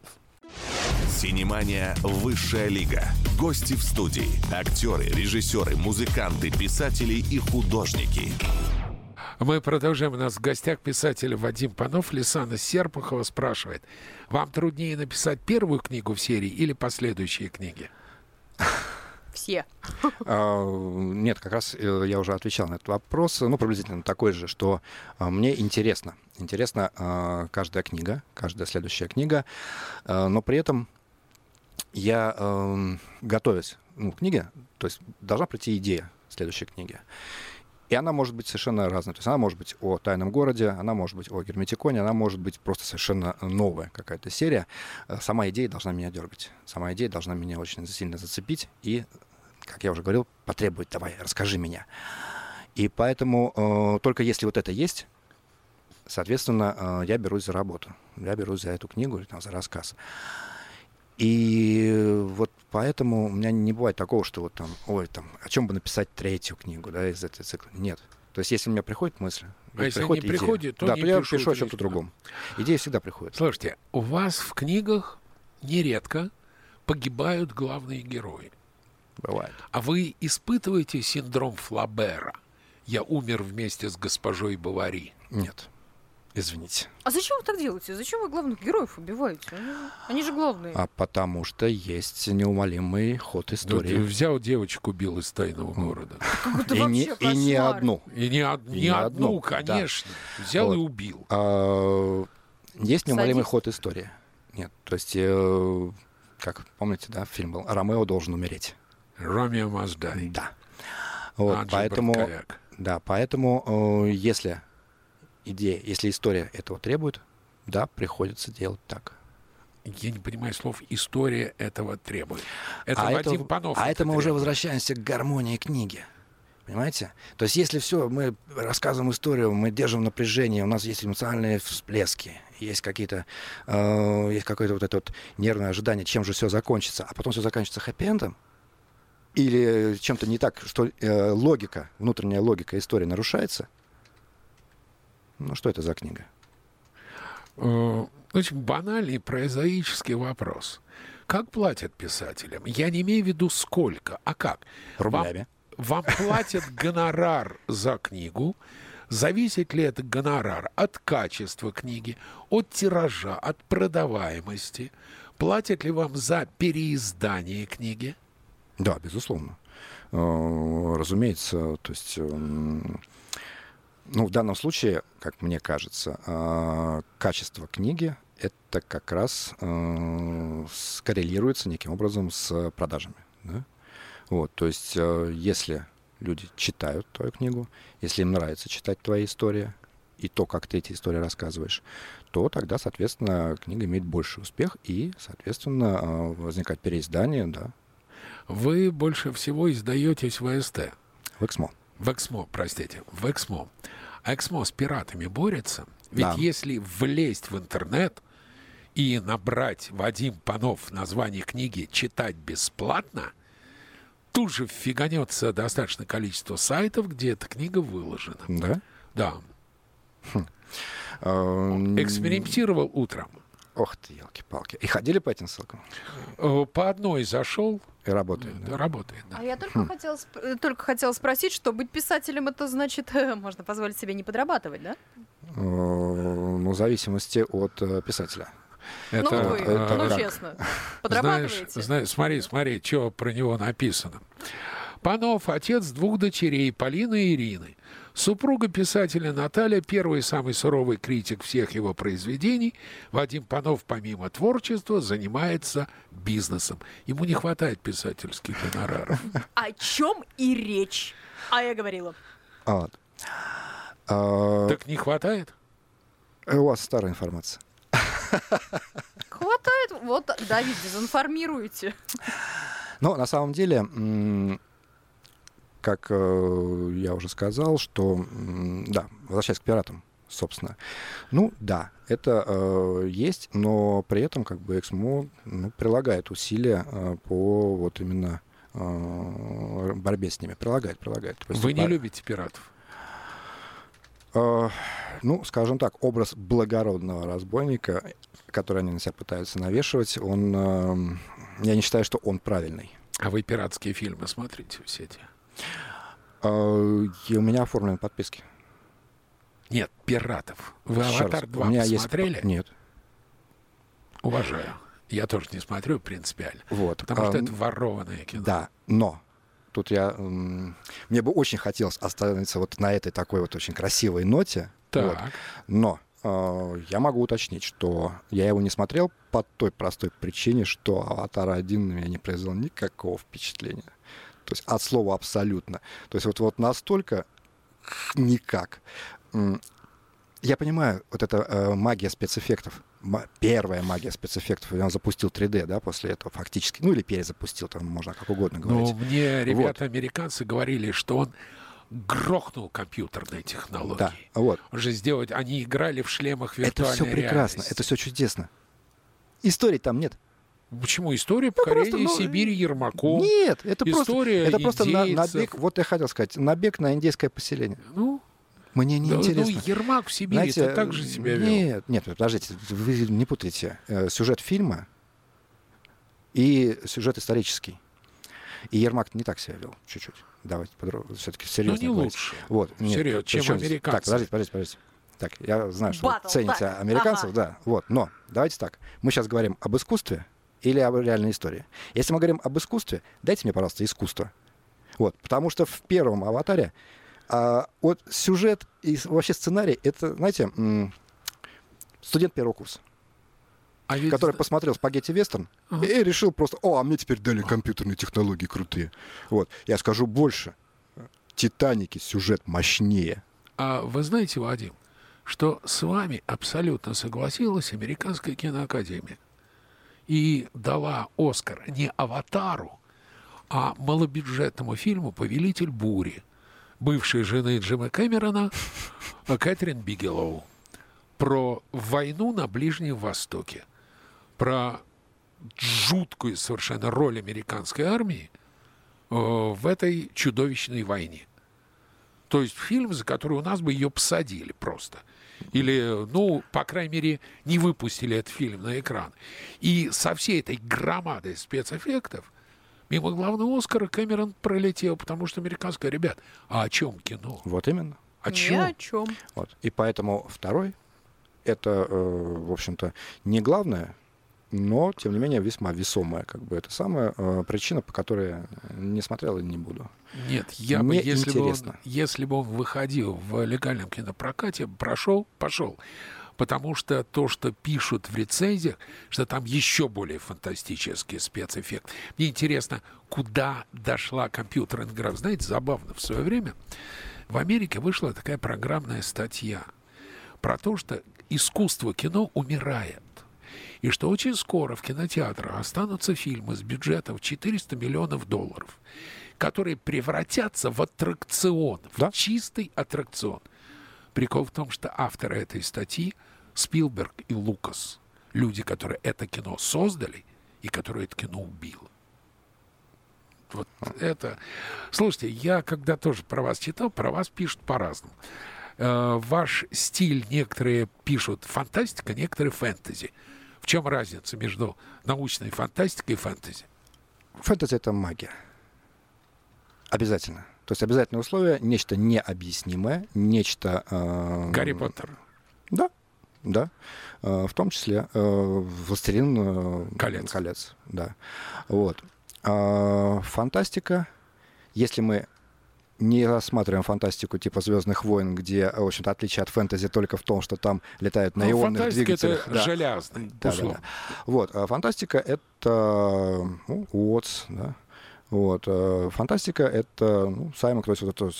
Синемания «Высшая лига». Гости в студии. Актеры, режиссеры, музыканты, писатели и художники. Мы продолжаем. У нас в гостях писатель Вадим Панов. Лисана Серпухова спрашивает. Вам труднее написать первую книгу в серии или последующие книги? все? А, нет, как раз э, я уже отвечал на этот вопрос. Ну, приблизительно такой же, что а, мне интересно. Интересна а, каждая книга, каждая следующая книга, но при этом я, эм, готовясь ну, к книге, то есть должна прийти идея следующей книги. И она может быть совершенно разной. То есть она может быть о тайном городе, она может быть о герметиконе, она может быть просто совершенно новая какая-то серия. Э, сама идея должна меня дергать. Сама идея должна меня очень сильно зацепить и, как я уже говорил, потребовать, давай, расскажи меня. И поэтому э, только если вот это есть, соответственно, э, я берусь за работу. Я берусь за эту книгу или там, за рассказ. И вот поэтому у меня не бывает такого, что вот там, ой, там, о чем бы написать третью книгу, да, из этой цикла. Нет. То есть, если у меня приходит мысль, а если приходит не идея, приходит, то да, не то я пишу о чем-то другом. Идея всегда приходит. Слушайте, у вас в книгах нередко погибают главные герои. Бывает. А вы испытываете синдром Флабера? Я умер вместе с госпожой Бавари. Нет. Извините. А зачем вы так делаете? Зачем вы главных героев убиваете? Они, же главные. А потому что есть неумолимый ход истории. Да, ты взял девочку, убил из тайного города. И не, и не одну. И не, од, не, не одну, конечно. Да. Взял вот. и убил. А, есть неумолимый Садись. ход истории. Нет, то есть, э, как помните, да, фильм был «Ромео должен умереть». Ромео must die. Да. Вот, поэтому, да, поэтому, э, если идея, если история этого требует, да, приходится делать так. Я не понимаю слов «история этого требует». Это а Вадим это, Панов. А это мы требует. уже возвращаемся к гармонии книги. Понимаете? То есть если все, мы рассказываем историю, мы держим напряжение, у нас есть эмоциональные всплески, есть какие-то, э, есть какое-то вот это вот нервное ожидание, чем же все закончится, а потом все заканчивается хэппи-эндом, или чем-то не так, что э, логика, внутренняя логика истории нарушается – ну, что это за книга? Э, очень банальный прозаический вопрос. Как платят писателям? Я не имею в виду сколько, а как? Рублями. Вам, вам платят гонорар за книгу. Зависит ли этот гонорар от качества книги, от тиража, от продаваемости? Платят ли вам за переиздание книги? Да, безусловно. Э, разумеется, то есть эм, ну, в данном случае, как мне кажется, а, качество книги это как раз э, скоррелируется неким образом с продажами. Да? Вот, то есть, э, если люди читают твою книгу, если им нравится читать твои истории и то, как ты эти истории рассказываешь, то тогда, соответственно, книга имеет больший успех и, соответственно, э, возникает переиздание, да. Вы больше всего издаетесь в СТ. В Эксмо. В Эксмо, простите, в Эксмо. Эксмо с пиратами борется. Ведь да. если влезть в интернет и набрать Вадим Панов название книги «Читать бесплатно», тут же фиганется достаточное количество сайтов, где эта книга выложена. Да? Да. Хм. А, Экспериментировал утром. Ох ты, елки-палки. И ходили по этим ссылкам? Э, по одной зашел. И работает, да? Работает, да. А я только, хм. хотела, э, только хотела спросить, что быть писателем, это значит, можно позволить себе не подрабатывать, да? Э, ну, в зависимости от писателя. Это, ну, вы, это, ну, честно, подрабатываете? Знаешь, знаешь, смотри, смотри, что про него написано. Панов – отец двух дочерей, Полины и Ирины. Супруга писателя Наталья, первый и самый суровый критик всех его произведений, Вадим Панов, помимо творчества, занимается бизнесом. Ему не хватает писательских гонораров. О чем и речь? А я говорила. А, а... Так не хватает? У вас старая информация. Хватает. Вот, Давид, дезинформируете. Но на самом деле как э, я уже сказал, что, да, возвращаясь к пиратам, собственно. Ну, да, это э, есть, но при этом как бы Эксмо ну, прилагает усилия э, по вот именно э, борьбе с ними. Прилагает, прилагает. Вы не любите пиратов? Э, ну, скажем так, образ благородного разбойника, который они на себя пытаются навешивать, он, э, я не считаю, что он правильный. А вы пиратские фильмы смотрите все эти? А, и у меня оформлены подписки. Нет, пиратов. Вы «Аватар 2» у меня смотрели? Есть... Нет. Уважаю. Я тоже не смотрю принципиально. Вот. Потому что это ворованное кино. Да, но тут я... Мне бы очень хотелось остановиться вот на этой такой вот очень красивой ноте. Так. Вот. Но э, я могу уточнить, что я его не смотрел по той простой причине, что «Аватар 1» на меня не произвел никакого впечатления. То есть от слова абсолютно. То есть вот, вот настолько никак. Я понимаю, вот эта э, магия спецэффектов, первая магия спецэффектов, он запустил 3D, да, после этого фактически, ну или перезапустил, там можно как угодно говорить. Ну, мне ребята вот. американцы говорили, что он грохнул компьютерные технологии. Да, вот. Уже сделать, они играли в шлемах виртуальной Это все прекрасно, реальности. это все чудесно. Истории там нет. Почему? История ну, покорения просто, ну, Сибири Ермаком. Нет, это История просто, это просто на, набег, вот я хотел сказать, набег на индейское поселение. Ну, мне не да, ну, интересно. Ну, Ермак в Сибири Знаете, это так же себя вел. Нет, нет, подождите, вы не путайте э, сюжет фильма и сюжет исторический. И Ермак не так себя вел, чуть-чуть. Давайте подробно, все-таки серьезно. Ну, не говорить. лучше. Вот, нет, Серьез, чем причем, американцы. Так, подождите, подождите, подождите. Так, я знаю, что Battle, вы цените так. американцев, ага. да, вот, но давайте так. Мы сейчас говорим об искусстве или об реальной истории. Если мы говорим об искусстве, дайте мне, пожалуйста, искусство. Вот, потому что в первом «Аватаре» а, вот сюжет и вообще сценарий, это, знаете, студент первого курса. А ведь... который посмотрел спагетти вестерн ага. и решил просто, о, а мне теперь дали компьютерные технологии крутые. Вот. Я скажу больше. Титаники сюжет мощнее. А вы знаете, Вадим, что с вами абсолютно согласилась Американская киноакадемия и дала Оскар не «Аватару», а малобюджетному фильму «Повелитель бури» бывшей жены Джима Кэмерона Кэтрин Бигелоу про войну на Ближнем Востоке, про жуткую совершенно роль американской армии э, в этой чудовищной войне. То есть фильм, за который у нас бы ее посадили просто. Или, ну, по крайней мере, не выпустили этот фильм на экран. И со всей этой громадой спецэффектов мимо главного Оскара Кэмерон пролетел, потому что американское, ребят, а о чем кино? Вот именно. О чем? Ни о чем. Вот. И поэтому второй это, э, в общем-то, не главное, но, тем не менее, весьма весомая, как бы, это самая э, причина, по которой не смотрел и не буду. Нет, я Мне бы, если бы, он, если бы он выходил в легальном кинопрокате, прошел, пошел потому что то, что пишут в рецензиях, что там еще более фантастический спецэффект. Мне интересно, куда дошла компьютерная игра. Знаете, забавно, в свое время в Америке вышла такая программная статья про то, что искусство кино умирает. И что очень скоро в кинотеатрах останутся фильмы с бюджетом в 400 миллионов долларов, которые превратятся в аттракцион, да? в чистый аттракцион. Прикол в том, что авторы этой статьи Спилберг и Лукас. Люди, которые это кино создали и которые это кино убило. Вот это... Слушайте, я когда тоже про вас читал, про вас пишут по-разному. Э, ваш стиль некоторые пишут фантастика, некоторые фэнтези. В чем разница между научной фантастикой и фэнтези? Фэнтези — это магия. Обязательно. То есть обязательное условие — нечто необъяснимое, нечто... Э, Гарри Поттер. Да, да, э, в том числе э, «Властелин э, колец. колец». Да. Вот. А, фантастика, если мы не рассматриваем фантастику типа Звездных войн, где, в общем-то, отличие от фэнтези только в том, что там летают на ну, ионных двигателях. Это да. железный, да, да, да. Вот. А фантастика это ну, Уотс, да. Вот. Фантастика это ну, Саймон, то есть вот это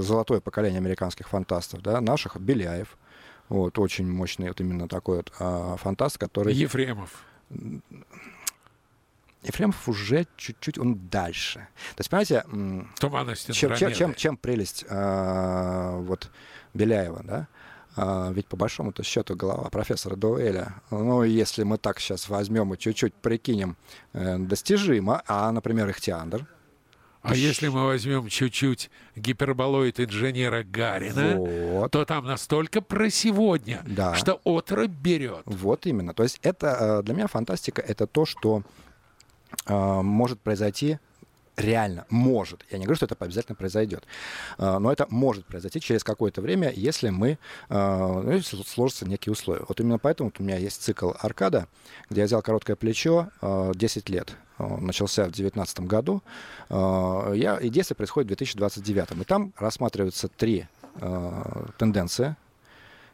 золотое поколение американских фантастов, да, наших Беляев, вот, очень мощный вот именно такой вот а, фантаст, который... Ефремов. Ефремов уже чуть-чуть он дальше. То есть, понимаете, чем, чем, чем, чем прелесть а, вот Беляева, да? А, ведь по большому-то счету голова профессора Дуэля, ну, если мы так сейчас возьмем и чуть-чуть прикинем, э, достижимо, а, например, Ихтиандр, а если мы возьмем чуть-чуть гиперболоид инженера Гарина, вот. то там настолько про сегодня, да. что отрыв берет. Вот именно. То есть это э, для меня фантастика это то, что э, может произойти реально может, я не говорю, что это обязательно произойдет, а, но это может произойти через какое-то время, если мы, а, ну, если сложатся некие условия. Вот именно поэтому у меня есть цикл «Аркада», где я взял короткое плечо 10 лет. начался в 2019 году. Я, и действие происходит в 2029. И там рассматриваются три тенденции,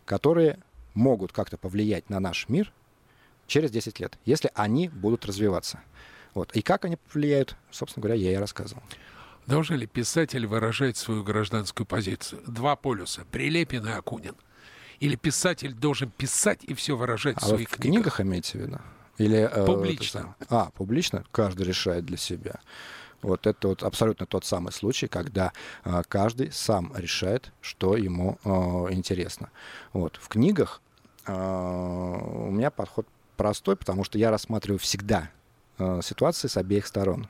которые могут как-то повлиять на наш мир через 10 лет, если они будут развиваться. Вот. И как они повлияют, собственно говоря, я и рассказывал. Должен ли писатель выражать свою гражданскую позицию? Два полюса — Прилепин и Акунин. Или писатель должен писать и все выражать а в своих в книгах. книгах имеете в виду? Или, э, публично. Э, а, публично? Каждый решает для себя. Вот это вот абсолютно тот самый случай, когда э, каждый сам решает, что ему э, интересно. Вот. В книгах э, у меня подход простой, потому что я рассматриваю всегда ситуации с обеих сторон.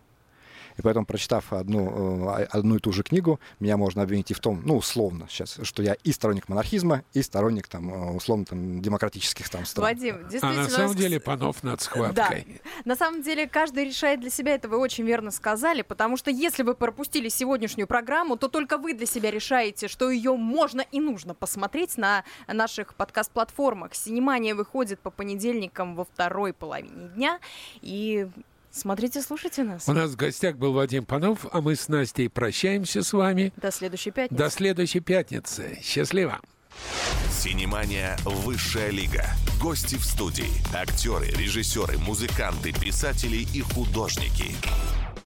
И поэтому, прочитав одну, э, одну и ту же книгу, меня можно обвинить и в том, ну, условно сейчас, что я и сторонник монархизма, и сторонник, там, э, условно, там, демократических там стран. Вадим, действительно... А на самом деле панов над схваткой. Да. На самом деле каждый решает для себя, это вы очень верно сказали, потому что если вы пропустили сегодняшнюю программу, то только вы для себя решаете, что ее можно и нужно посмотреть на наших подкаст-платформах. Синемания выходит по понедельникам во второй половине дня, и Смотрите, слушайте нас. У нас в гостях был Вадим Панов, а мы с Настей прощаемся с вами. До следующей пятницы. До следующей пятницы. Счастливо. Синемания «Высшая лига». Гости в студии. Актеры, режиссеры, музыканты, писатели и художники.